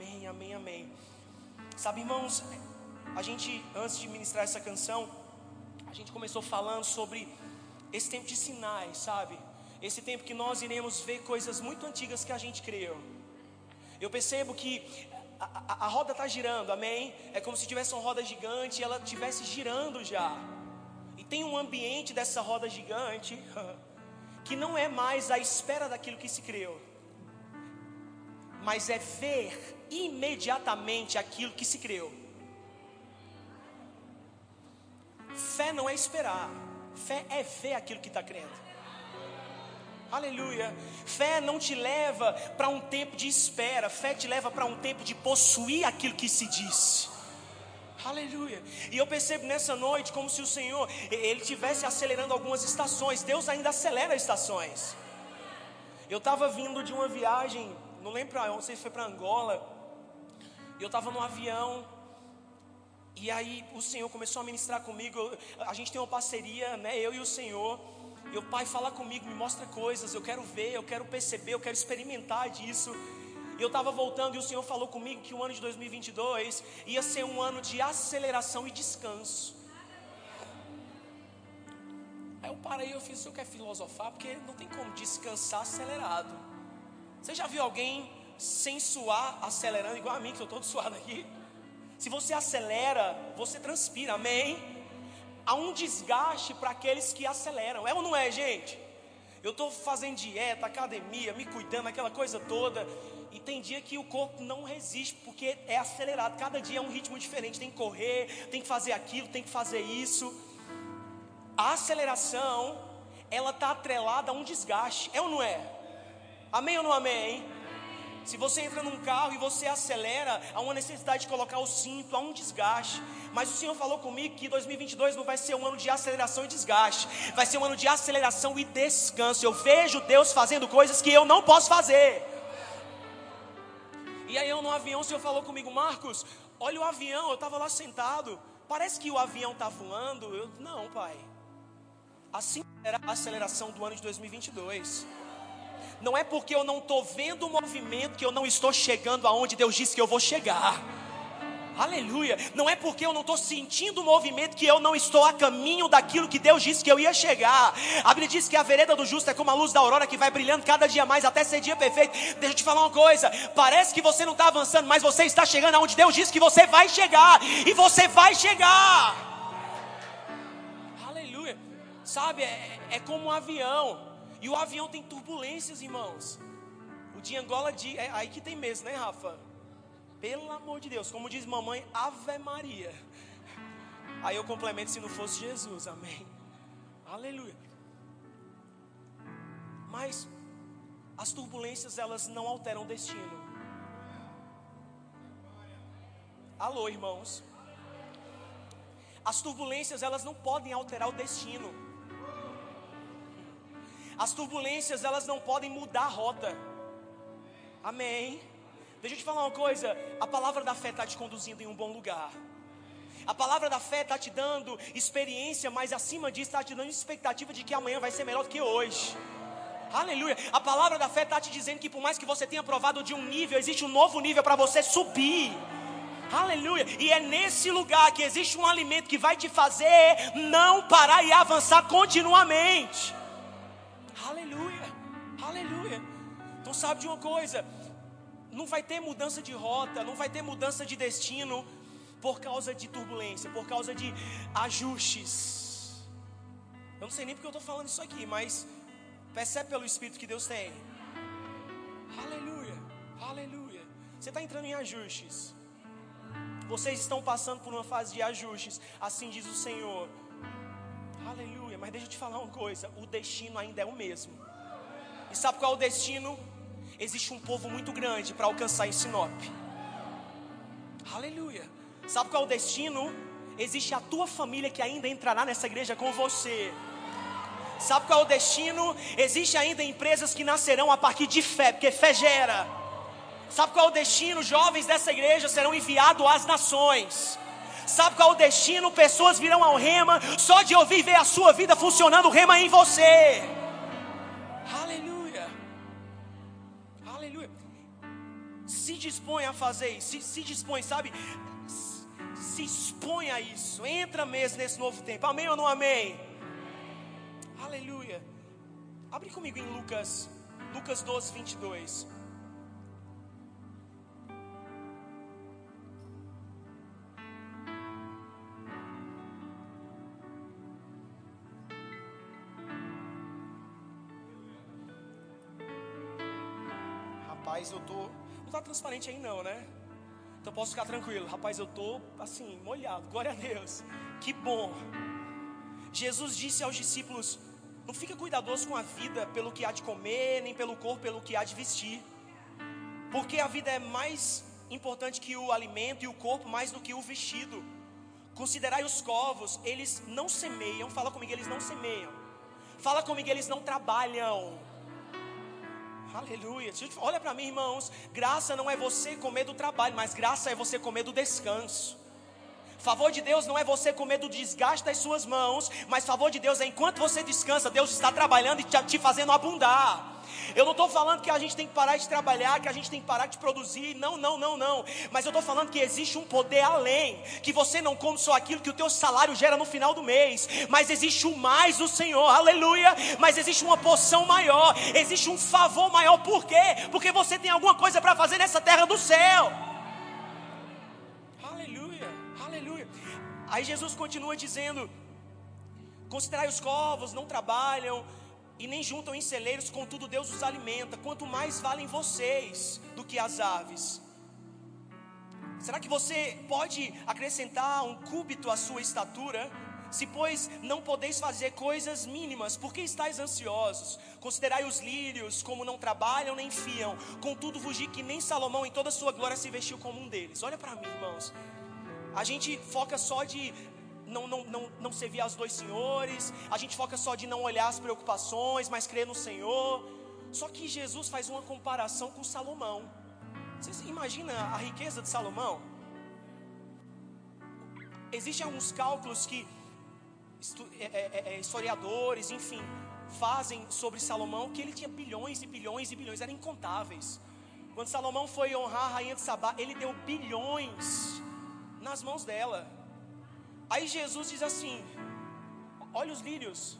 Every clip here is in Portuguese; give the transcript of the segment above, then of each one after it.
Amém, amém, amém. Sabe, irmãos, a gente, antes de ministrar essa canção, a gente começou falando sobre esse tempo de sinais, sabe? Esse tempo que nós iremos ver coisas muito antigas que a gente criou. Eu percebo que a, a, a roda está girando, amém? É como se tivesse uma roda gigante e ela estivesse girando já. E tem um ambiente dessa roda gigante que não é mais a espera daquilo que se criou, mas é ver imediatamente aquilo que se criou. Fé não é esperar, fé é ver aquilo que está crendo. Aleluia. Fé não te leva para um tempo de espera, fé te leva para um tempo de possuir aquilo que se disse. Aleluia. E eu percebo nessa noite como se o Senhor ele tivesse acelerando algumas estações. Deus ainda acelera estações. Eu estava vindo de uma viagem, não lembro para onde, não sei se foi para Angola. E eu estava no avião. E aí o Senhor começou a ministrar comigo. A gente tem uma parceria, né? Eu e o Senhor. E o Pai fala comigo, me mostra coisas. Eu quero ver, eu quero perceber, eu quero experimentar disso. E eu estava voltando e o Senhor falou comigo que o ano de 2022 ia ser um ano de aceleração e descanso. Aí eu parei e eu fiz, o senhor quer filosofar? Porque não tem como descansar acelerado. Você já viu alguém sem suar acelerando, igual a mim, que eu estou todo suado aqui? Se você acelera, você transpira, amém? Há um desgaste para aqueles que aceleram, é ou não é, gente? Eu estou fazendo dieta, academia, me cuidando, aquela coisa toda. E tem dia que o corpo não resiste, porque é acelerado. Cada dia é um ritmo diferente. Tem que correr, tem que fazer aquilo, tem que fazer isso. A aceleração, ela está atrelada a um desgaste. É ou não é? Amém ou não amém? Se você entra num carro e você acelera, há uma necessidade de colocar o cinto, há um desgaste. Mas o Senhor falou comigo que 2022 não vai ser um ano de aceleração e desgaste, vai ser um ano de aceleração e descanso. Eu vejo Deus fazendo coisas que eu não posso fazer. E aí eu no avião, o senhor falou comigo, Marcos, olha o avião, eu estava lá sentado, parece que o avião está voando. Eu, não, pai. Assim era a aceleração do ano de 2022. Não é porque eu não estou vendo o movimento que eu não estou chegando aonde Deus disse que eu vou chegar. Aleluia. Não é porque eu não estou sentindo o movimento que eu não estou a caminho daquilo que Deus disse que eu ia chegar. A Bíblia diz que a vereda do justo é como a luz da aurora que vai brilhando cada dia mais até ser dia perfeito. Deixa eu te falar uma coisa. Parece que você não está avançando, mas você está chegando aonde Deus disse que você vai chegar. E você vai chegar. Aleluia. Sabe, é, é como um avião. E o avião tem turbulências, irmãos. O de Angola, de, é aí que tem mesmo, né, Rafa? Pelo amor de Deus, como diz mamãe, Ave Maria. Aí eu complemento se não fosse Jesus, amém. Aleluia. Mas as turbulências elas não alteram o destino. Alô, irmãos. As turbulências elas não podem alterar o destino. As turbulências elas não podem mudar a rota. Amém. Deixa eu te falar uma coisa: a palavra da fé está te conduzindo em um bom lugar. A palavra da fé está te dando experiência, mas acima disso está te dando expectativa de que amanhã vai ser melhor do que hoje. Aleluia. A palavra da fé está te dizendo que por mais que você tenha provado de um nível, existe um novo nível para você subir. Aleluia. E é nesse lugar que existe um alimento que vai te fazer não parar e avançar continuamente. Aleluia. Aleluia. Então sabe de uma coisa? não vai ter mudança de rota, não vai ter mudança de destino por causa de turbulência, por causa de ajustes. Eu não sei nem porque eu estou falando isso aqui, mas percebe pelo Espírito que Deus tem. Aleluia, aleluia. Você está entrando em ajustes. Vocês estão passando por uma fase de ajustes, assim diz o Senhor. Aleluia, mas deixa eu te falar uma coisa: o destino ainda é o mesmo. E sabe qual é o destino? existe um povo muito grande para alcançar em Sinop. Aleluia. Sabe qual é o destino? Existe a tua família que ainda entrará nessa igreja com você. Sabe qual é o destino? Existe ainda empresas que nascerão a partir de fé, porque fé gera. Sabe qual é o destino? Jovens dessa igreja serão enviados às nações. Sabe qual é o destino? Pessoas virão ao rema só de ouvir ver a sua vida funcionando o rema em você. se dispõe a fazer isso, se, se dispõe, sabe? Se expõe a isso, entra mesmo nesse novo tempo, amém ou não amém? Aleluia. Abre comigo em Lucas, Lucas 12, 22. Transparente aí não, né? Então posso ficar tranquilo. Rapaz, eu tô assim, molhado. Glória a Deus. Que bom. Jesus disse aos discípulos: Não fica cuidadoso com a vida pelo que há de comer, nem pelo corpo pelo que há de vestir. Porque a vida é mais importante que o alimento e o corpo mais do que o vestido. Considerai os covos, eles não semeiam. Fala comigo, eles não semeiam. Fala comigo, eles não trabalham. Aleluia. Olha para mim, irmãos. Graça não é você comer do trabalho, mas graça é você comer do descanso. Favor de Deus não é você comer do desgaste das suas mãos, mas favor de Deus é enquanto você descansa, Deus está trabalhando e te fazendo abundar. Eu não estou falando que a gente tem que parar de trabalhar, que a gente tem que parar de produzir. Não, não, não, não. Mas eu estou falando que existe um poder além. Que você não come só aquilo que o teu salário gera no final do mês. Mas existe o mais do Senhor. Aleluia. Mas existe uma porção maior. Existe um favor maior. Por quê? Porque você tem alguma coisa para fazer nessa terra do céu. Aleluia. Aleluia. Aí Jesus continua dizendo: Considerai os covos, não trabalham e nem juntam em celeiros, contudo Deus os alimenta. Quanto mais valem vocês do que as aves. Será que você pode acrescentar um cúbito à sua estatura? Se, pois, não podeis fazer coisas mínimas, por que estáis ansiosos? Considerai os lírios, como não trabalham nem fiam. Contudo, digo que nem Salomão, em toda a sua glória, se vestiu como um deles. Olha para mim, irmãos. A gente foca só de não, não, não, não servir aos dois senhores, a gente foca só de não olhar as preocupações, mas crer no Senhor. Só que Jesus faz uma comparação com Salomão. Vocês imaginam a riqueza de Salomão? Existem alguns cálculos que é, é, é, historiadores, enfim, fazem sobre Salomão que ele tinha bilhões e bilhões e bilhões, eram incontáveis. Quando Salomão foi honrar a rainha de Sabá, ele deu bilhões nas mãos dela. Aí Jesus diz assim: Olha os lírios,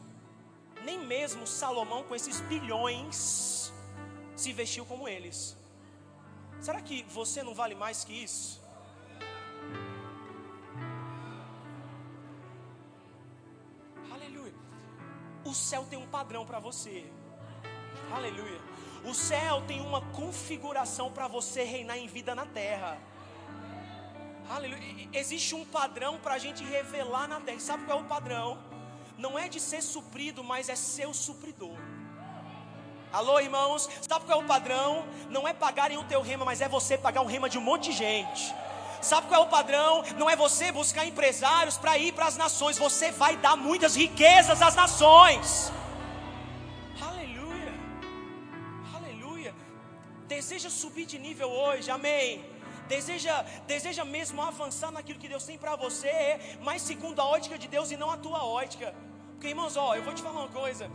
nem mesmo Salomão, com esses bilhões, se vestiu como eles. Será que você não vale mais que isso? Aleluia. O céu tem um padrão para você. Aleluia. O céu tem uma configuração para você reinar em vida na terra. Aleluia. Existe um padrão para a gente revelar na terra. Sabe qual é o padrão? Não é de ser suprido, mas é ser o supridor. Alô, irmãos? Sabe qual é o padrão? Não é pagarem o teu rema, mas é você pagar um rema de um monte de gente. Sabe qual é o padrão? Não é você buscar empresários para ir para as nações. Você vai dar muitas riquezas às nações. Aleluia. Aleluia. Deseja subir de nível hoje. Amém deseja, deseja mesmo avançar naquilo que Deus tem para você, mas segundo a ótica de Deus e não a tua ótica. Porque, irmãos, ó, eu vou te falar uma coisa.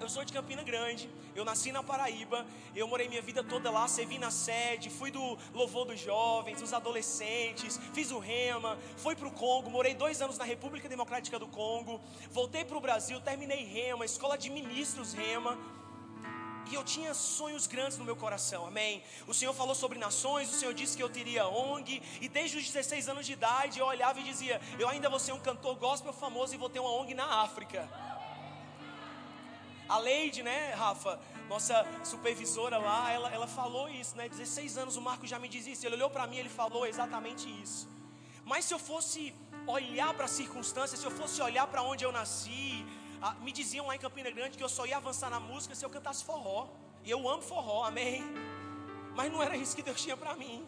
Eu sou de Campina Grande, eu nasci na Paraíba, eu morei minha vida toda lá, servi na sede, fui do louvor dos jovens, dos adolescentes, fiz o rema, fui para o Congo, morei dois anos na República Democrática do Congo, voltei para o Brasil, terminei rema, escola de ministros rema, e eu tinha sonhos grandes no meu coração, amém. O Senhor falou sobre nações, o Senhor disse que eu teria ONG, e desde os 16 anos de idade eu olhava e dizia: Eu ainda vou ser um cantor gospel famoso e vou ter uma ONG na África. A Leide, né, Rafa, nossa supervisora lá, ela, ela falou isso, né? 16 anos o Marco já me diz isso. Ele olhou para mim, ele falou exatamente isso. Mas se eu fosse olhar para as circunstâncias, se eu fosse olhar para onde eu nasci, ah, me diziam lá em Campina Grande que eu só ia avançar na música se eu cantasse forró. E eu amo forró, amém. Mas não era isso que Deus tinha para mim.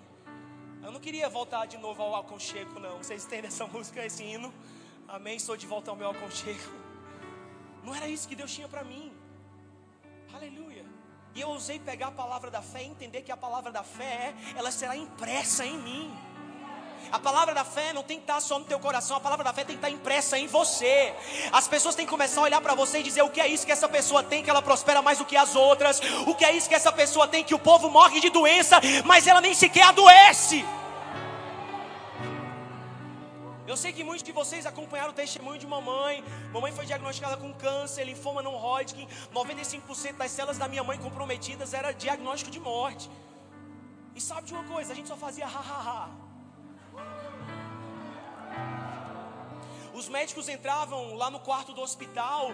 Eu não queria voltar de novo ao aconchego, não. Vocês entendem essa música, esse hino? Amém. Estou de volta ao meu aconchego. Não era isso que Deus tinha para mim. Aleluia. E eu ousei pegar a palavra da fé e entender que a palavra da fé, ela será impressa em mim. A palavra da fé não tem que estar só no teu coração, a palavra da fé tem que estar impressa em você. As pessoas têm que começar a olhar para você e dizer o que é isso que essa pessoa tem, que ela prospera mais do que as outras. O que é isso que essa pessoa tem, que o povo morre de doença, mas ela nem sequer adoece. Eu sei que muitos de vocês acompanharam o testemunho de mamãe. Mamãe foi diagnosticada com câncer, linfoma não Hodgkin. 95% das células da minha mãe comprometidas era diagnóstico de morte. E sabe de uma coisa? A gente só fazia ha ha ha. Os médicos entravam lá no quarto do hospital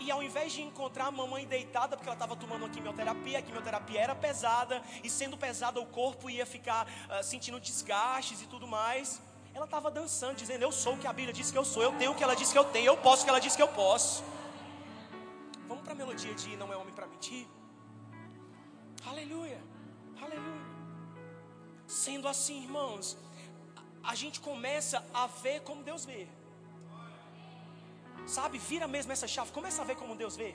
e ao invés de encontrar a mamãe deitada, porque ela estava tomando uma quimioterapia, a quimioterapia era pesada, e sendo pesada o corpo ia ficar uh, sentindo desgastes e tudo mais, ela estava dançando, dizendo: Eu sou o que a Bíblia diz que eu sou, eu tenho o que ela diz que eu tenho, eu posso o que ela diz que eu posso. Vamos para a melodia de Não é Homem para Mentir? Aleluia, aleluia. Sendo assim, irmãos, a gente começa a ver como Deus vê. Sabe, vira mesmo essa chave, começa a ver como Deus vê.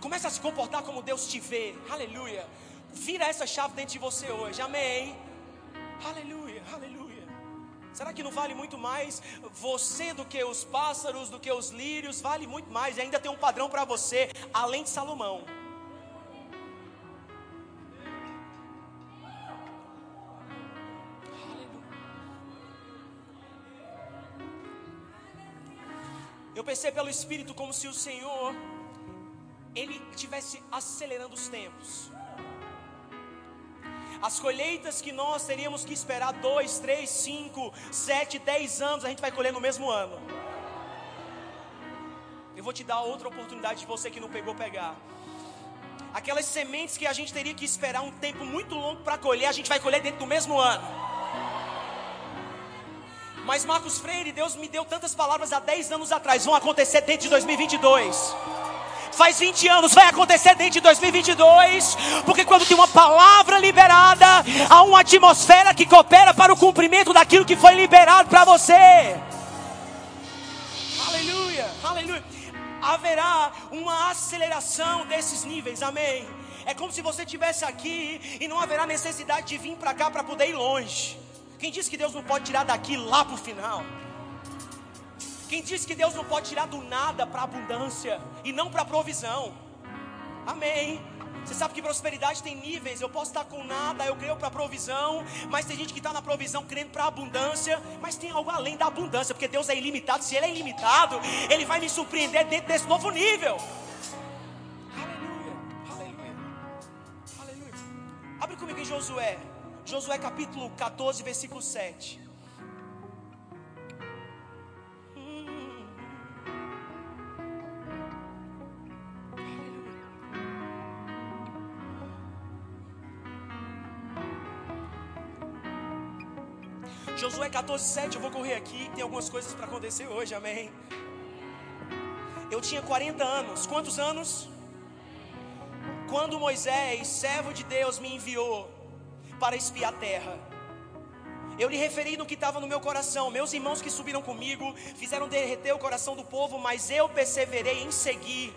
Começa a se comportar como Deus te vê. Aleluia. Vira essa chave dentro de você hoje. Amém. Aleluia, aleluia. Será que não vale muito mais você do que os pássaros, do que os lírios? Vale muito mais. E ainda tem um padrão para você, além de Salomão. Eu pensei pelo Espírito como se o Senhor ele estivesse acelerando os tempos. As colheitas que nós teríamos que esperar dois, três, cinco, sete, dez anos, a gente vai colher no mesmo ano. Eu vou te dar outra oportunidade de você que não pegou pegar. Aquelas sementes que a gente teria que esperar um tempo muito longo para colher, a gente vai colher dentro do mesmo ano. Mas Marcos Freire, Deus me deu tantas palavras há 10 anos atrás, vão acontecer dentro de 2022. Faz 20 anos, vai acontecer dentro de 2022, porque quando tem uma palavra liberada, há uma atmosfera que coopera para o cumprimento daquilo que foi liberado para você. Aleluia, aleluia. Haverá uma aceleração desses níveis, amém. É como se você estivesse aqui e não haverá necessidade de vir para cá para poder ir longe. Quem disse que Deus não pode tirar daqui lá para o final? Quem disse que Deus não pode tirar do nada para abundância e não para provisão? Amém. Você sabe que prosperidade tem níveis. Eu posso estar com nada, eu creio para provisão, mas tem gente que está na provisão crendo para abundância, mas tem algo além da abundância, porque Deus é ilimitado. Se Ele é ilimitado, Ele vai me surpreender dentro desse novo nível. Aleluia, aleluia, aleluia. Abre comigo em Josué. Josué capítulo 14, versículo 7. Josué 14, 7, eu vou correr aqui, tem algumas coisas para acontecer hoje, amém. Eu tinha 40 anos, quantos anos? Quando Moisés, servo de Deus, me enviou para espiar a terra. Eu lhe referi no que estava no meu coração. Meus irmãos que subiram comigo fizeram derreter o coração do povo, mas eu perseverei em seguir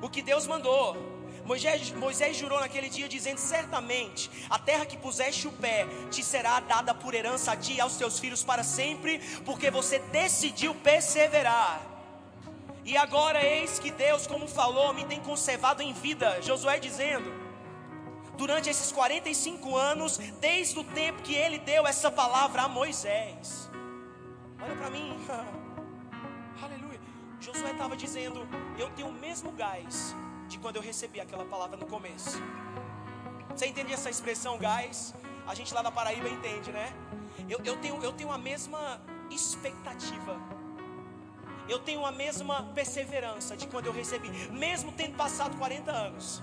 o que Deus mandou. Moisés, Moisés jurou naquele dia, dizendo: Certamente a terra que puseste o pé te será dada por herança a ti e aos teus filhos para sempre, porque você decidiu perseverar. E agora eis que Deus, como falou, me tem conservado em vida. Josué dizendo: durante esses 45 anos, desde o tempo que ele deu essa palavra a Moisés. Olha para mim, aleluia. Josué estava dizendo: Eu tenho o mesmo gás de quando eu recebi aquela palavra no começo. Você entende essa expressão gás? A gente lá da Paraíba entende, né? Eu, eu, tenho, eu tenho a mesma expectativa. Eu tenho a mesma perseverança de quando eu recebi, mesmo tendo passado 40 anos.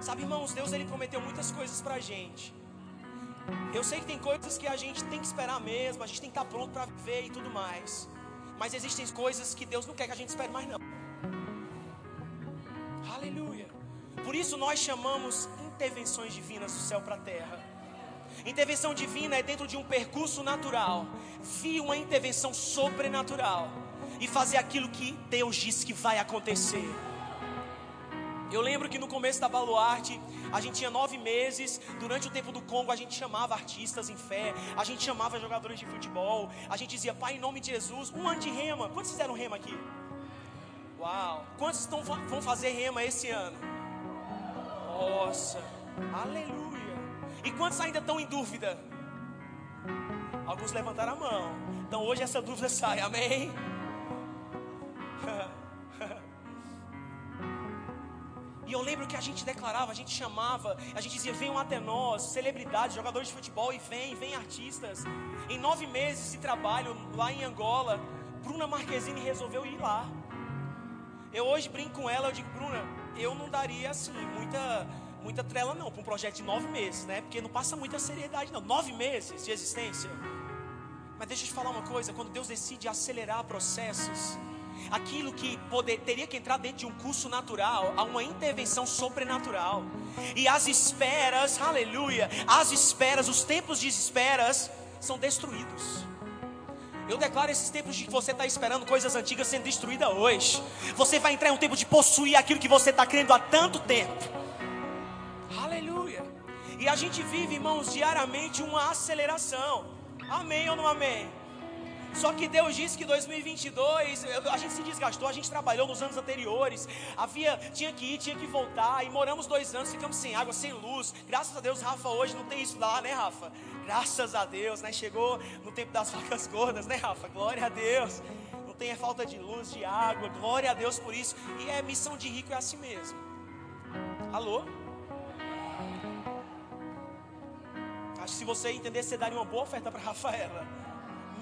Sabe, irmãos, Deus ele prometeu muitas coisas para a gente. Eu sei que tem coisas que a gente tem que esperar mesmo, a gente tem que estar pronto para viver e tudo mais. Mas existem coisas que Deus não quer que a gente espere mais não. Aleluia. Por isso nós chamamos intervenções divinas do céu para a terra. Intervenção divina é dentro de um percurso natural. Vi uma intervenção sobrenatural e fazer aquilo que Deus disse que vai acontecer. Eu lembro que no começo da Baluarte, a gente tinha nove meses. Durante o tempo do Congo, a gente chamava artistas em fé, a gente chamava jogadores de futebol, a gente dizia, Pai, em nome de Jesus, um ano de rema. Quantos fizeram rema aqui? Uau! Quantos estão, vão fazer rema esse ano? Nossa, aleluia! E quantos ainda estão em dúvida? Alguns levantaram a mão. Então hoje essa dúvida sai, amém? E eu lembro que a gente declarava, a gente chamava, a gente dizia: venham até nós, celebridades, jogadores de futebol, e vem, vem artistas. Em nove meses de trabalho lá em Angola, Bruna Marquezine resolveu ir lá. Eu hoje brinco com ela, eu digo: Bruna, eu não daria assim muita, muita trela não para um projeto de nove meses, né? Porque não passa muita seriedade, não. Nove meses de existência. Mas deixa eu te falar uma coisa: quando Deus decide acelerar processos, aquilo que poder, teria que entrar dentro de um curso natural, há uma intervenção sobrenatural. E as esperas, aleluia, as esperas, os tempos de esperas são destruídos. Eu declaro esses tempos de que você está esperando coisas antigas sendo destruídas hoje. Você vai entrar em um tempo de possuir aquilo que você está crendo há tanto tempo. Aleluia. E a gente vive, irmãos, diariamente uma aceleração. Amém ou não amém? Só que Deus disse que 2022 a gente se desgastou, a gente trabalhou nos anos anteriores, havia tinha que ir, tinha que voltar e moramos dois anos, ficamos sem água, sem luz. Graças a Deus, Rafa hoje não tem isso lá, né, Rafa? Graças a Deus, né? Chegou no tempo das vacas gordas, né, Rafa? Glória a Deus. Não tem falta de luz, de água. Glória a Deus por isso. E é missão de rico é assim mesmo. Alô? Acho que se você entender, você daria uma boa oferta para Rafaela.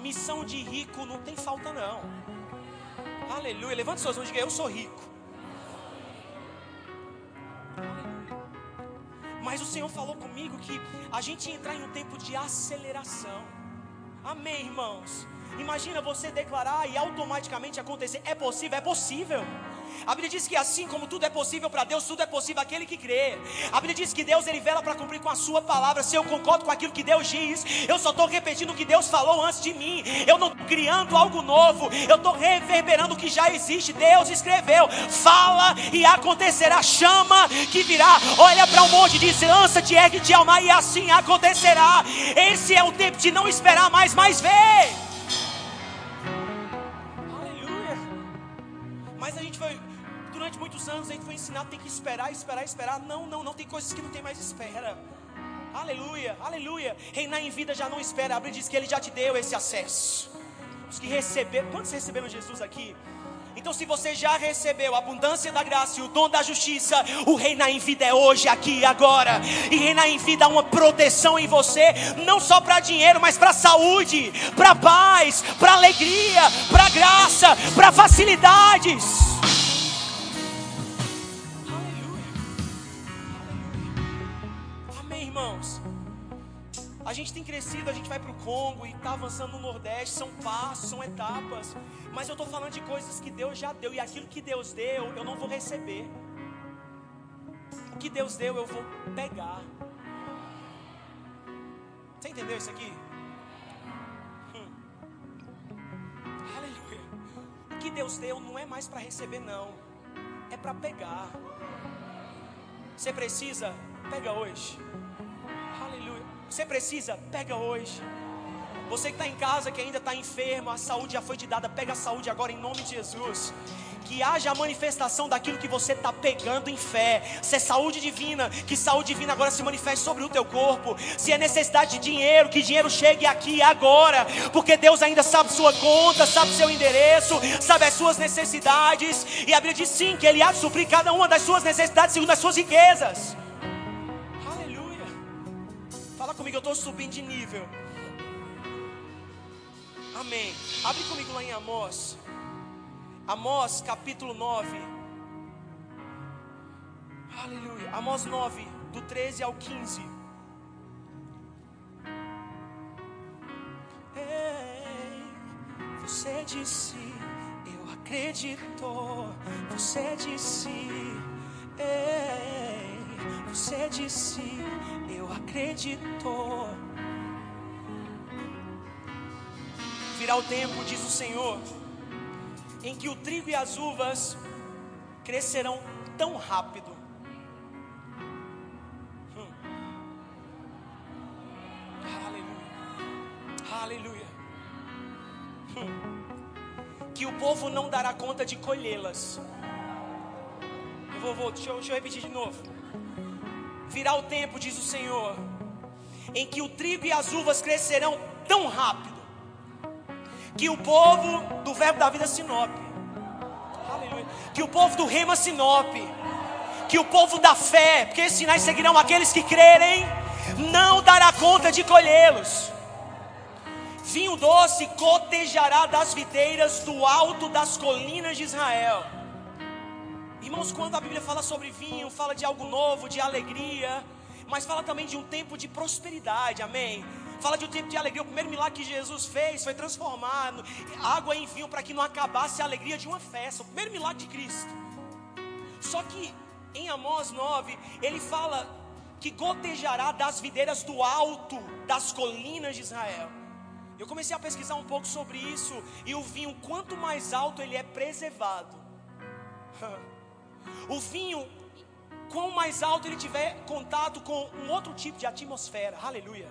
Missão de rico não tem falta, não. Aleluia. Levante suas mãos e diga: Eu sou rico. Mas o Senhor falou comigo que a gente ia entrar em um tempo de aceleração. Amém, irmãos. Imagina você declarar e automaticamente acontecer. É possível? É possível. A Bíblia diz que assim como tudo é possível para Deus, tudo é possível aquele que crê. A Bíblia diz que Deus ele vela para cumprir com a sua palavra. Se eu concordo com aquilo que Deus diz, eu só estou repetindo o que Deus falou antes de mim. Eu não estou criando algo novo, eu estou reverberando o que já existe. Deus escreveu, fala e acontecerá. Chama que virá. Olha para o um monte e diz: lança-te, ergue-te ao mar, e assim acontecerá. Esse é o tempo de não esperar mais, mas ver. Tem que esperar, esperar, esperar. Não, não, não, tem coisas que não tem mais espera. Aleluia, aleluia. Reinar em vida já não espera. A Bíblia diz que Ele já te deu esse acesso. Os que receberam, quantos receberam Jesus aqui? Então, se você já recebeu a abundância da graça e o dom da justiça, o reinar em vida é hoje, aqui e agora. E reinar em vida é uma proteção em você, não só para dinheiro, mas para saúde, para paz, para alegria, para graça, para facilidades. Irmãos. A gente tem crescido, a gente vai para o Congo e está avançando no Nordeste, são passos, são etapas. Mas eu estou falando de coisas que Deus já deu, e aquilo que Deus deu, eu não vou receber. O que Deus deu, eu vou pegar. Você entendeu isso aqui? Hum. Aleluia. O que Deus deu não é mais para receber, não, é para pegar. Você precisa, pega hoje. Você precisa, pega hoje. Você que está em casa, que ainda está enfermo, a saúde já foi te dada, pega a saúde agora em nome de Jesus. Que haja a manifestação daquilo que você está pegando em fé. Se é saúde divina, que saúde divina agora se manifeste sobre o teu corpo. Se é necessidade de dinheiro, que dinheiro chegue aqui agora. Porque Deus ainda sabe sua conta, sabe seu endereço, sabe as suas necessidades. E a Bíblia diz sim que Ele há de suprir cada uma das suas necessidades segundo as suas riquezas. Eu estou subindo de nível. Amém. Abre comigo lá em Amós. Amós capítulo 9. Aleluia. Amós 9, do 13 ao 15. Ei, você disse, eu acredito. Você disse, ei, você disse, eu acredito. Virá o tempo, diz o Senhor, em que o trigo e as uvas crescerão tão rápido. Hum. Aleluia. Aleluia. Hum. Que o povo não dará conta de colhê-las. Eu vou, vou deixa, eu, deixa eu repetir de novo Virá o tempo, diz o Senhor, em que o trigo e as uvas crescerão tão rápido que o povo do verbo da vida aleluia, que o povo do rema sinope, que o povo da fé, porque esses sinais seguirão aqueles que crerem, não dará conta de colhê-los. Vinho doce cotejará das videiras do alto das colinas de Israel. Irmãos, quando a Bíblia fala sobre vinho, fala de algo novo, de alegria, mas fala também de um tempo de prosperidade, amém? Fala de um tempo de alegria. O primeiro milagre que Jesus fez foi transformar água em vinho para que não acabasse a alegria de uma festa. O primeiro milagre de Cristo. Só que em Amós 9, ele fala que gotejará das videiras do alto das colinas de Israel. Eu comecei a pesquisar um pouco sobre isso e o vinho, quanto mais alto ele é preservado, o vinho, quanto mais alto ele tiver contato com um outro tipo de atmosfera, aleluia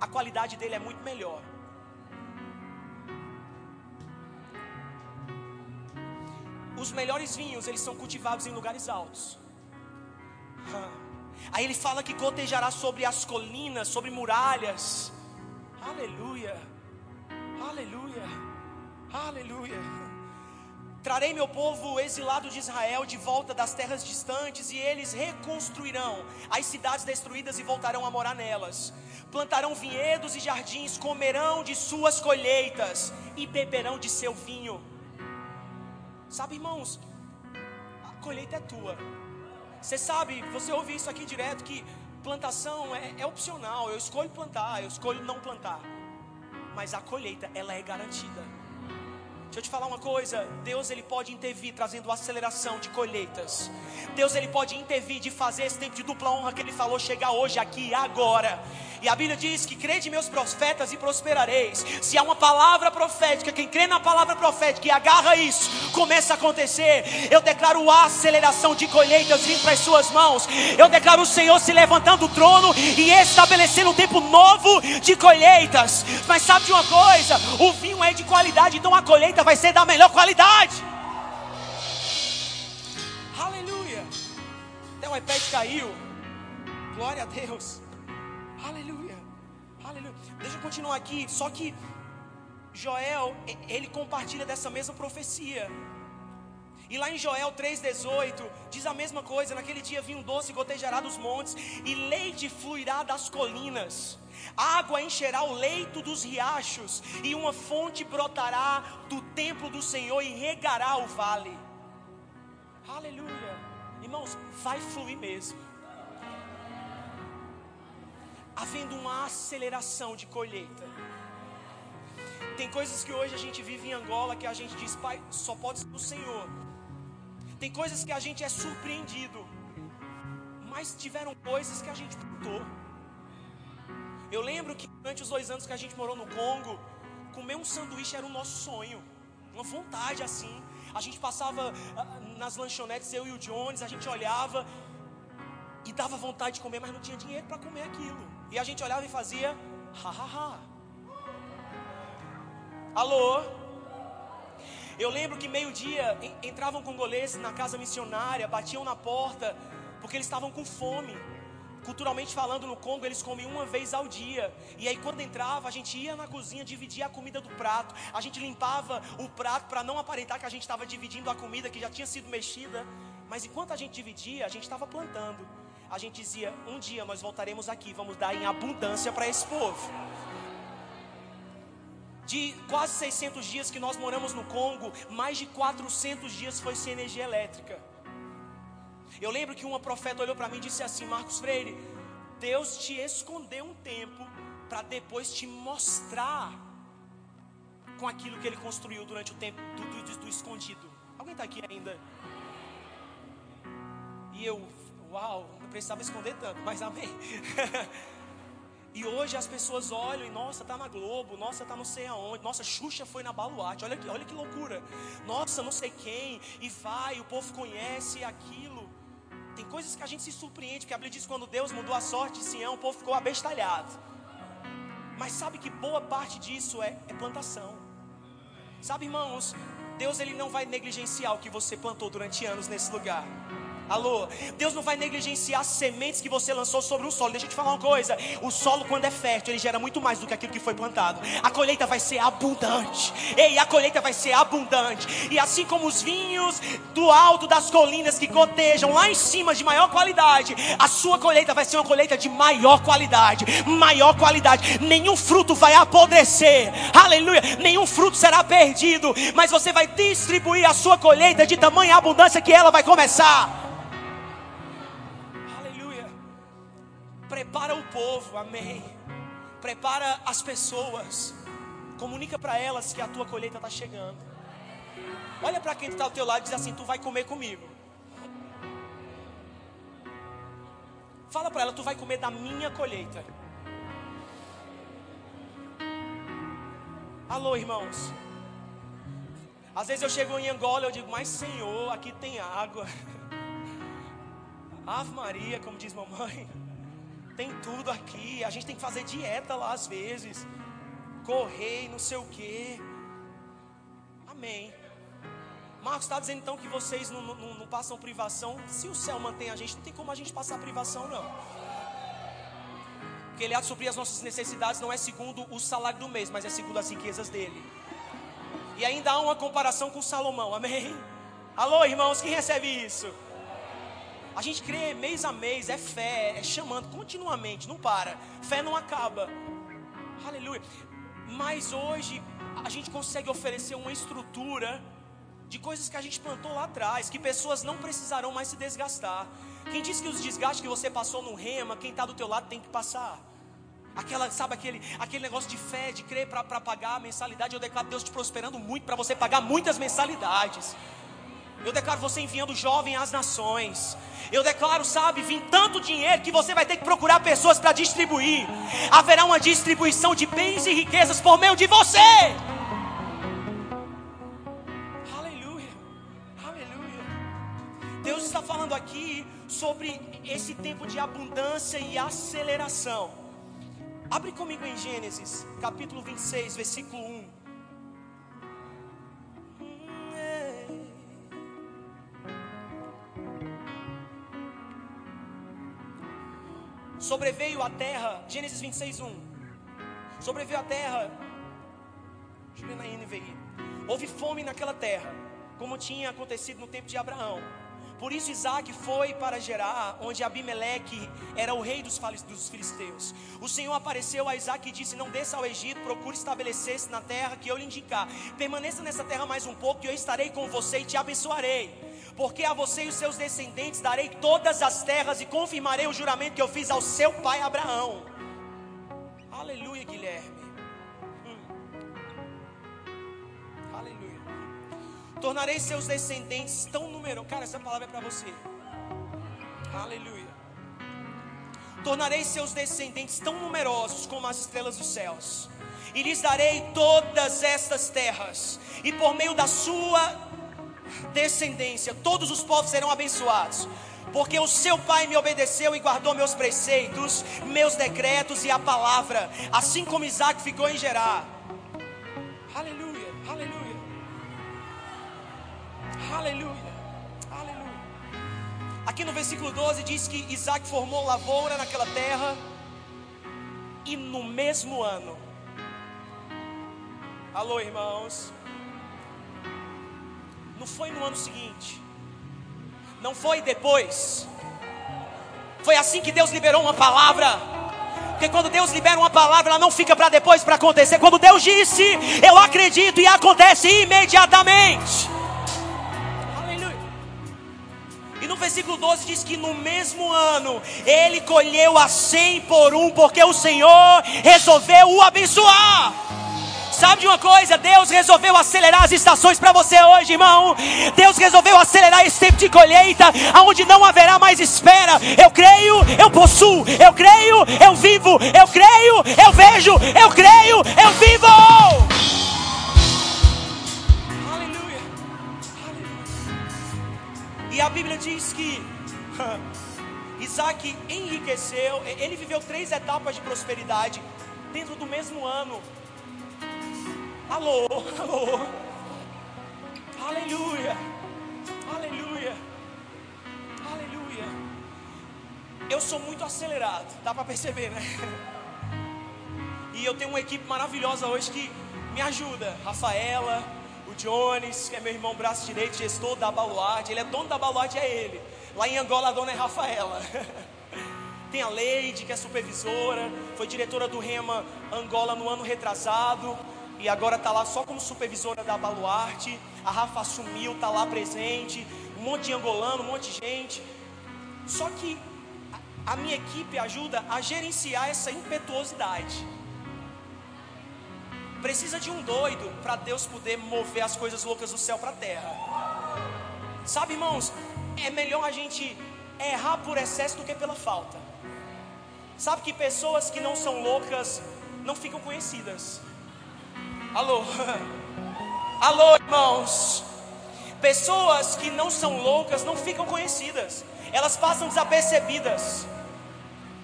a qualidade dele é muito melhor. Os melhores vinhos, eles são cultivados em lugares altos. Aí ele fala que gotejará sobre as colinas, sobre muralhas. Aleluia. Aleluia. Aleluia. Trarei meu povo exilado de Israel de volta das terras distantes, e eles reconstruirão as cidades destruídas e voltarão a morar nelas. Plantarão vinhedos e jardins, comerão de suas colheitas e beberão de seu vinho. Sabe, irmãos, a colheita é tua. Você sabe, você ouve isso aqui direto que plantação é, é opcional. Eu escolho plantar, eu escolho não plantar. Mas a colheita, ela é garantida. Deixa eu te falar uma coisa, Deus ele pode intervir trazendo aceleração de colheitas. Deus ele pode intervir de fazer esse tempo de dupla honra que ele falou chegar hoje aqui agora. E a Bíblia diz que crede meus profetas e prosperareis. Se há uma palavra profética, quem crê na palavra profética e agarra isso, começa a acontecer. Eu declaro a aceleração de colheitas vindo para as suas mãos. Eu declaro o Senhor se levantando do trono e estabelecendo um tempo novo de colheitas. Mas sabe de uma coisa? O vinho é de qualidade, então a colheita vai ser da melhor qualidade. Aleluia. Até o iPad caiu. Glória a Deus. Aleluia. Aleluia. Deixa eu continuar aqui. Só que Joel, ele compartilha dessa mesma profecia. E lá em Joel 3,18 diz a mesma coisa: naquele dia vinho doce gotejará dos montes, e leite fluirá das colinas, água encherá o leito dos riachos, e uma fonte brotará do templo do Senhor e regará o vale. Aleluia, irmãos, vai fluir mesmo havendo uma aceleração de colheita. Tem coisas que hoje a gente vive em Angola que a gente diz, Pai, só pode ser do Senhor. Tem coisas que a gente é surpreendido, mas tiveram coisas que a gente plantou. Eu lembro que durante os dois anos que a gente morou no Congo, comer um sanduíche era o nosso sonho, uma vontade assim. A gente passava ah, nas lanchonetes, eu e o Jones, a gente olhava e dava vontade de comer, mas não tinha dinheiro para comer aquilo. E a gente olhava e fazia, ha ha ha. Alô? Eu lembro que meio-dia entravam congoleses na casa missionária, batiam na porta, porque eles estavam com fome. Culturalmente falando, no Congo eles comiam uma vez ao dia. E aí, quando entrava, a gente ia na cozinha dividir a comida do prato. A gente limpava o prato para não aparentar que a gente estava dividindo a comida que já tinha sido mexida. Mas enquanto a gente dividia, a gente estava plantando a gente dizia: um dia nós voltaremos aqui, vamos dar em abundância para esse povo. De quase 600 dias que nós moramos no Congo, mais de 400 dias foi sem energia elétrica. Eu lembro que uma profeta olhou para mim e disse assim: Marcos Freire, Deus te escondeu um tempo para depois te mostrar com aquilo que ele construiu durante o tempo do, do, do escondido. Alguém está aqui ainda? E eu Uau, não precisava esconder tanto, mas amém. e hoje as pessoas olham e, nossa, tá na Globo, nossa, tá não sei aonde, nossa, Xuxa foi na Baluarte, olha, olha que loucura. Nossa, não sei quem, e vai, o povo conhece aquilo. Tem coisas que a gente se surpreende, porque a Bíblia diz que quando Deus mudou a sorte de Sião, o povo ficou abestalhado. Mas sabe que boa parte disso é, é plantação. Sabe, irmãos, Deus ele não vai negligenciar o que você plantou durante anos nesse lugar. Alô, Deus não vai negligenciar sementes que você lançou sobre o solo. Deixa eu te falar uma coisa: o solo, quando é fértil, ele gera muito mais do que aquilo que foi plantado. A colheita vai ser abundante. Ei, a colheita vai ser abundante. E assim como os vinhos do alto das colinas que cotejam lá em cima de maior qualidade, a sua colheita vai ser uma colheita de maior qualidade. Maior qualidade. Nenhum fruto vai apodrecer. Aleluia. Nenhum fruto será perdido. Mas você vai distribuir a sua colheita de tamanha abundância que ela vai começar. Prepara o povo, amém. Prepara as pessoas. Comunica para elas que a tua colheita está chegando. Olha para quem está ao teu lado e diz assim: Tu vai comer comigo. Fala para ela: Tu vai comer da minha colheita. Alô, irmãos. Às vezes eu chego em Angola e eu digo: Mas Senhor, aqui tem água. Ave Maria, como diz mamãe tem tudo aqui. A gente tem que fazer dieta lá às vezes. Correr não sei o que. Amém. Marcos está dizendo então que vocês não, não, não, passam privação. Se o céu mantém a gente, não tem como a gente passar privação, não. Porque ele há de suprir as nossas necessidades, não é segundo o salário do mês, mas é segundo as riquezas dele. E ainda há uma comparação com Salomão, amém? Alô, irmãos, quem recebe isso? A gente crê mês a mês, é fé, é chamando continuamente, não para. Fé não acaba. Aleluia. Mas hoje a gente consegue oferecer uma estrutura de coisas que a gente plantou lá atrás, que pessoas não precisarão mais se desgastar. Quem disse que os desgastes que você passou no rema, quem está do teu lado tem que passar. Aquela, sabe aquele, aquele negócio de fé, de crer para pagar a mensalidade. Eu declaro Deus te prosperando muito para você pagar muitas mensalidades. Eu declaro você enviando jovem às nações. Eu declaro, sabe, vim tanto dinheiro que você vai ter que procurar pessoas para distribuir. Haverá uma distribuição de bens e riquezas por meio de você. Aleluia. Aleluia. Deus está falando aqui sobre esse tempo de abundância e aceleração. Abre comigo em Gênesis, capítulo 26, versículo 1. Sobreveio a terra, Gênesis 26, 1. Sobreveio a terra, deixa eu ver na NVI. Houve fome naquela terra, como tinha acontecido no tempo de Abraão. Por isso Isaac foi para Gerar, onde Abimeleque era o rei dos filisteus. O Senhor apareceu a Isaac e disse: Não desça ao Egito, procure estabelecer-se na terra que eu lhe indicar. Permaneça nessa terra mais um pouco, e eu estarei com você e te abençoarei porque a você e os seus descendentes darei todas as terras e confirmarei o juramento que eu fiz ao seu pai Abraão. Aleluia, Guilherme. Hum. Aleluia. Tornarei seus descendentes tão numerosos. Cara, essa palavra é para você. Aleluia. Tornarei seus descendentes tão numerosos como as estrelas dos céus. E lhes darei todas estas terras. E por meio da sua descendência, todos os povos serão abençoados. Porque o seu pai me obedeceu e guardou meus preceitos, meus decretos e a palavra, assim como Isaac ficou em Gerar. Aleluia, aleluia, aleluia, aleluia. Aqui no versículo 12 diz que Isaac formou lavoura naquela terra, e no mesmo ano, alô irmãos, não foi no ano seguinte. Não foi depois. Foi assim que Deus liberou uma palavra. Porque quando Deus libera uma palavra, ela não fica para depois para acontecer. Quando Deus disse, eu acredito e acontece imediatamente. Aleluia. E no versículo 12 diz que no mesmo ano ele colheu a cem por um, porque o Senhor resolveu o abençoar. Sabe de uma coisa? Deus resolveu acelerar as estações para você hoje, irmão. Deus resolveu acelerar esse tempo de colheita, aonde não haverá mais espera. Eu creio, eu possuo. Eu creio, eu vivo. Eu creio, eu vejo. Eu creio, eu vivo. Aleluia. E a Bíblia diz que Isaac enriqueceu. Ele viveu três etapas de prosperidade dentro do mesmo ano. Alô, alô. Aleluia. Aleluia. Aleluia. Eu sou muito acelerado, dá para perceber, né? E eu tenho uma equipe maravilhosa hoje que me ajuda. Rafaela, o Jones, que é meu irmão braço direito, gestor da Baluarte. Ele é dono da Baluarte, é ele. Lá em Angola a dona é Rafaela. Tem a Leide, que é supervisora, foi diretora do Rema Angola no ano retrasado e agora está lá só como supervisora da Baluarte. A Rafa assumiu, está lá presente, um monte de angolano, um monte de gente. Só que a minha equipe ajuda a gerenciar essa impetuosidade. Precisa de um doido para Deus poder mover as coisas loucas do céu para a terra. Sabe, irmãos, é melhor a gente errar por excesso do que pela falta. Sabe que pessoas que não são loucas não ficam conhecidas. Alô? Alô, irmãos? Pessoas que não são loucas não ficam conhecidas, elas passam desapercebidas.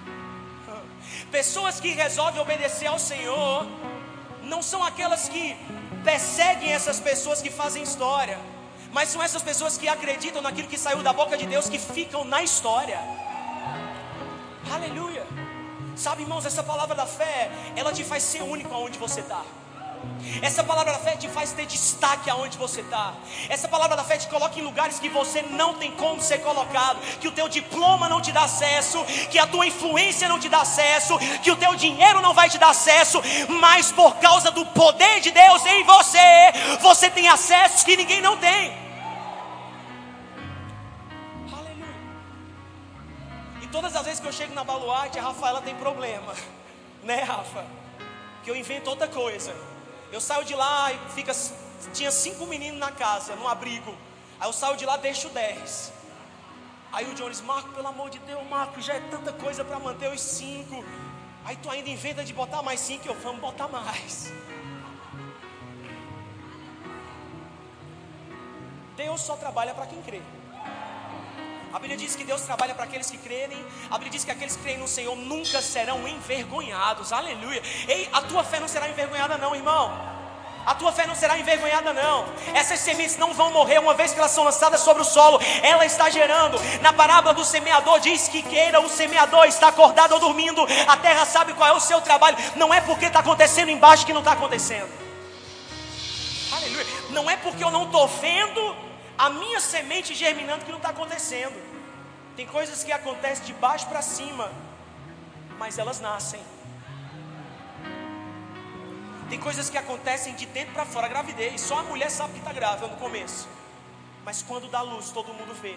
Pessoas que resolvem obedecer ao Senhor não são aquelas que perseguem essas pessoas que fazem história, mas são essas pessoas que acreditam naquilo que saiu da boca de Deus que ficam na história. Aleluia. Sabe, irmãos, essa palavra da fé, ela te faz ser único aonde você está. Essa palavra da fé te faz ter destaque aonde você está. Essa palavra da fé te coloca em lugares que você não tem como ser colocado. Que o teu diploma não te dá acesso. Que a tua influência não te dá acesso. Que o teu dinheiro não vai te dar acesso. Mas por causa do poder de Deus em você, você tem acessos que ninguém não tem. Aleluia. E todas as vezes que eu chego na baluarte, a Rafaela tem problema. Né, Rafa? Que eu invento outra coisa. Eu saio de lá e fica, tinha cinco meninos na casa, no abrigo. Aí eu saio de lá, deixo dez. Aí o Jones, Marco, pelo amor de Deus, Marco, já é tanta coisa para manter os cinco. Aí tu ainda inventa de botar mais cinco, eu vamos botar mais. Deus só trabalha para quem crê. A Bíblia diz que Deus trabalha para aqueles que crerem. A Bíblia diz que aqueles que creem no Senhor nunca serão envergonhados. Aleluia. Ei, a tua fé não será envergonhada, não, irmão. A tua fé não será envergonhada, não. Essas sementes não vão morrer uma vez que elas são lançadas sobre o solo. Ela está gerando. Na parábola do semeador, diz que queira o semeador está acordado ou dormindo. A terra sabe qual é o seu trabalho. Não é porque está acontecendo embaixo que não está acontecendo. Aleluia. Não é porque eu não estou vendo a minha semente germinando que não está acontecendo. Tem coisas que acontecem de baixo para cima, mas elas nascem. Tem coisas que acontecem de dentro para fora, gravidez. Só a mulher sabe que está grávida no começo. Mas quando dá luz, todo mundo vê.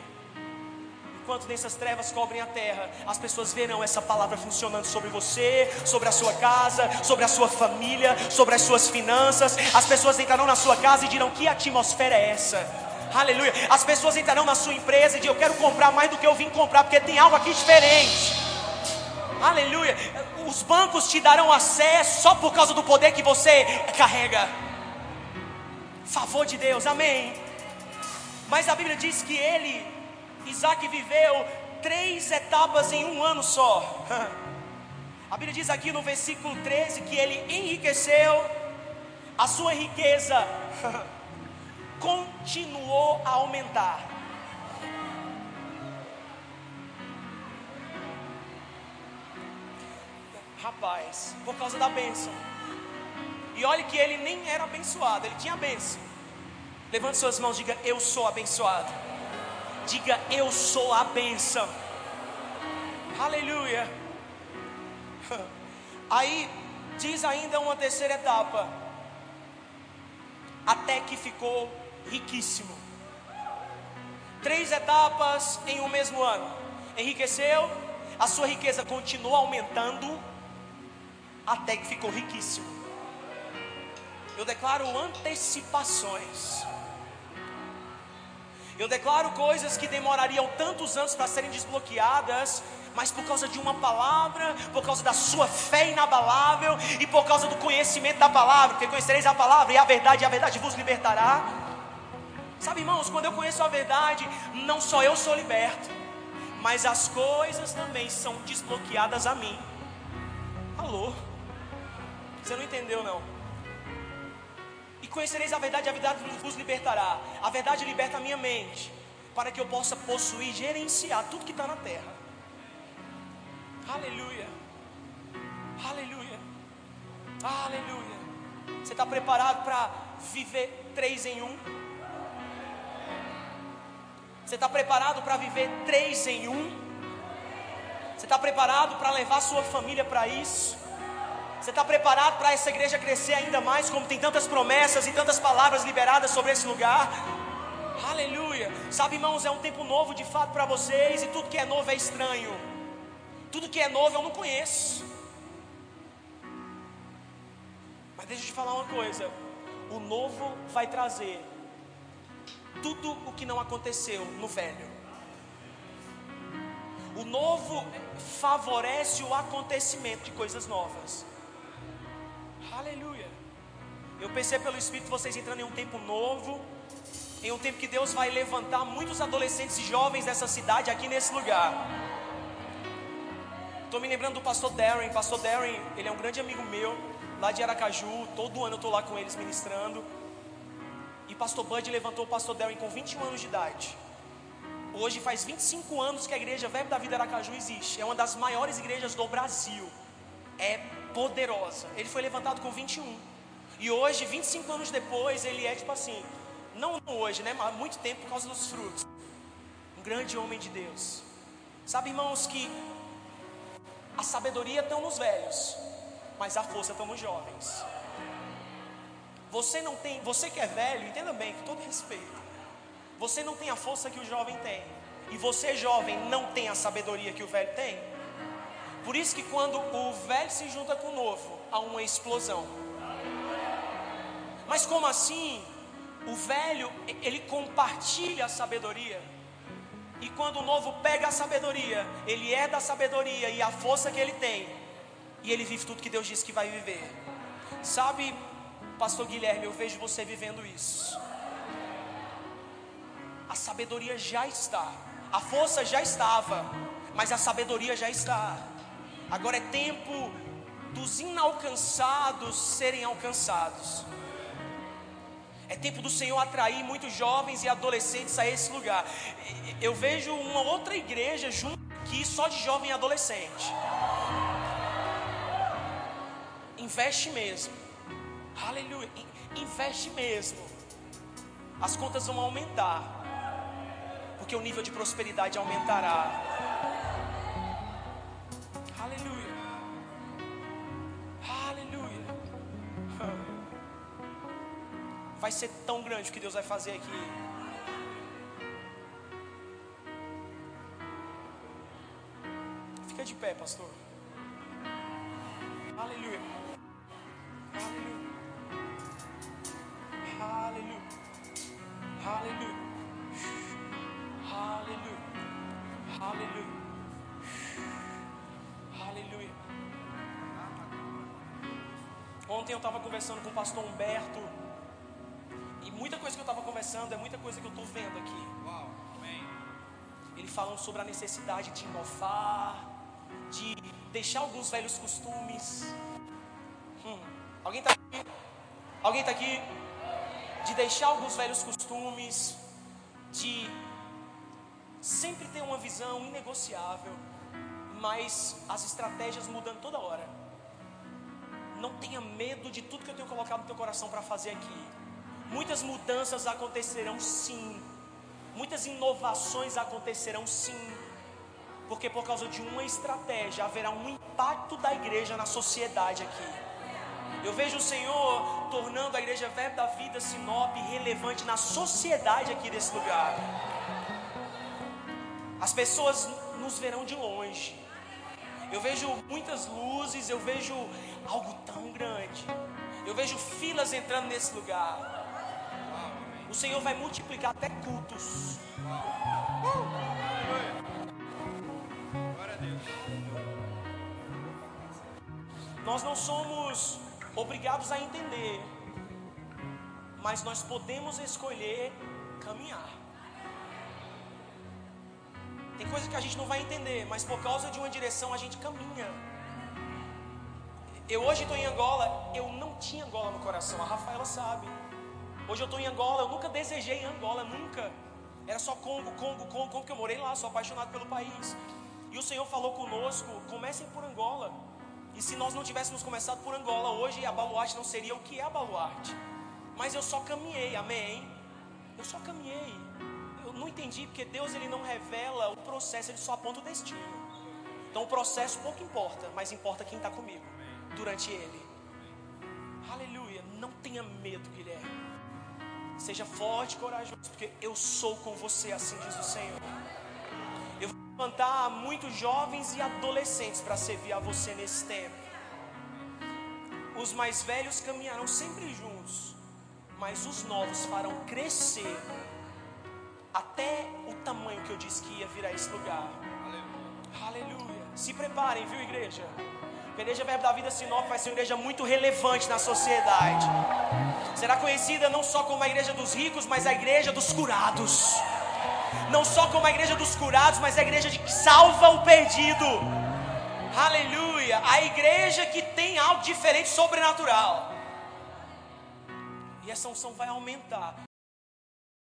Enquanto nessas trevas cobrem a terra, as pessoas verão essa palavra funcionando sobre você, sobre a sua casa, sobre a sua família, sobre as suas finanças. As pessoas entrarão na sua casa e dirão: Que atmosfera é essa? Aleluia. As pessoas entrarão na sua empresa e dizem: Eu quero comprar mais do que eu vim comprar, porque tem algo aqui diferente. Aleluia. Os bancos te darão acesso só por causa do poder que você carrega. Favor de Deus, amém. Mas a Bíblia diz que ele, Isaac, viveu três etapas em um ano só. A Bíblia diz aqui no versículo 13 que ele enriqueceu, a sua riqueza continuou a aumentar. Rapaz, por causa da bênção. E olhe que ele nem era abençoado, ele tinha bênção. Levante suas mãos, diga: Eu sou abençoado. Diga: Eu sou a bênção. Aleluia. Aí diz ainda uma terceira etapa. Até que ficou riquíssimo. Três etapas em um mesmo ano. Enriqueceu, a sua riqueza continuou aumentando até que ficou riquíssimo. Eu declaro antecipações. Eu declaro coisas que demorariam tantos anos para serem desbloqueadas, mas por causa de uma palavra, por causa da sua fé inabalável e por causa do conhecimento da palavra, porque conhecereis a palavra e a verdade, e a verdade vos libertará. Sabe, irmãos, quando eu conheço a verdade, não só eu sou liberto, mas as coisas também são desbloqueadas a mim. Alô? Você não entendeu, não. E conhecereis a verdade, a verdade vos libertará. A verdade liberta a minha mente, para que eu possa possuir, gerenciar tudo que está na terra. Aleluia. Aleluia. Aleluia. Você está preparado para viver três em um? Você está preparado para viver três em um? Você está preparado para levar sua família para isso? Você está preparado para essa igreja crescer ainda mais, como tem tantas promessas e tantas palavras liberadas sobre esse lugar? Aleluia! Sabe, irmãos, é um tempo novo de fato para vocês e tudo que é novo é estranho. Tudo que é novo eu não conheço. Mas deixa eu te falar uma coisa: o novo vai trazer tudo o que não aconteceu no velho. O novo favorece o acontecimento de coisas novas. Aleluia. Eu pensei pelo Espírito vocês entrando em um tempo novo, em um tempo que Deus vai levantar muitos adolescentes e jovens dessa cidade aqui nesse lugar. Estou me lembrando do pastor Darren. Pastor Darren, ele é um grande amigo meu, lá de Aracaju. Todo ano eu estou lá com eles ministrando. Pastor Bud levantou o pastor Darren com 21 anos de idade. Hoje faz 25 anos que a igreja Verbo da Vida Aracaju existe. É uma das maiores igrejas do Brasil. É poderosa. Ele foi levantado com 21. E hoje, 25 anos depois, ele é tipo assim, não hoje, né, mas há muito tempo por causa dos frutos. Um grande homem de Deus. Sabe, irmãos, que a sabedoria está nos velhos, mas a força está nos jovens. Você não tem, você que é velho, entenda bem, com todo respeito. Você não tem a força que o jovem tem. E você, jovem, não tem a sabedoria que o velho tem. Por isso que quando o velho se junta com o novo, há uma explosão. Mas como assim? O velho, ele compartilha a sabedoria. E quando o novo pega a sabedoria, ele é da sabedoria e a força que ele tem. E ele vive tudo que Deus disse que vai viver. Sabe, pastor Guilherme, eu vejo você vivendo isso a sabedoria já está, a força já estava, mas a sabedoria já está. Agora é tempo dos inalcançados serem alcançados. É tempo do Senhor atrair muitos jovens e adolescentes a esse lugar. Eu vejo uma outra igreja junto aqui só de jovem e adolescente. Investe mesmo. Aleluia. Investe mesmo. As contas vão aumentar porque o nível de prosperidade aumentará. Aleluia. Aleluia. Vai ser tão grande o que Deus vai fazer aqui. Fica de pé, pastor. Conversando com o pastor Humberto. E muita coisa que eu estava conversando é muita coisa que eu estou vendo aqui. Uau, Ele falando sobre a necessidade de inovar, de deixar alguns velhos costumes. Hum. Alguém está aqui? Alguém está aqui? De deixar alguns velhos costumes, de sempre tem uma visão inegociável, mas as estratégias mudam toda hora. Não tenha medo de tudo que eu tenho colocado no teu coração para fazer aqui. Muitas mudanças acontecerão sim. Muitas inovações acontecerão sim. Porque por causa de uma estratégia haverá um impacto da igreja na sociedade aqui. Eu vejo o Senhor tornando a igreja Verbo da Vida Sinop relevante na sociedade aqui desse lugar. As pessoas nos verão de longe. Eu vejo muitas luzes, eu vejo algo tão grande. Eu vejo filas entrando nesse lugar. O Senhor vai multiplicar até cultos. Nós não somos obrigados a entender, mas nós podemos escolher caminhar. Tem coisas que a gente não vai entender, mas por causa de uma direção a gente caminha. Eu hoje estou em Angola, eu não tinha Angola no coração, a Rafaela sabe. Hoje eu estou em Angola, eu nunca desejei Angola, nunca. Era só Congo, Congo, Congo, Congo, que eu morei lá, sou apaixonado pelo país. E o Senhor falou conosco: comecem por Angola. E se nós não tivéssemos começado por Angola, hoje a baluarte não seria o que é a baluarte. Mas eu só caminhei, amém? Eu só caminhei. Não entendi porque Deus ele não revela o processo, ele só aponta o destino. Então o processo pouco importa, mas importa quem está comigo durante ele. Aleluia. Não tenha medo, Guilherme. Seja forte e corajoso, porque eu sou com você, assim diz o Senhor. Eu vou levantar muitos jovens e adolescentes para servir a você nesse tempo. Os mais velhos caminharão sempre juntos, mas os novos farão crescer até o tamanho que eu disse que ia vir a esse lugar. Aleluia. Aleluia. Se preparem, viu, igreja? A igreja Verbo da Vida Sinop vai ser uma igreja muito relevante na sociedade. Será conhecida não só como a igreja dos ricos, mas a igreja dos curados. Não só como a igreja dos curados, mas a igreja que salva o perdido. Aleluia! A igreja que tem algo diferente sobrenatural. E essa unção vai aumentar.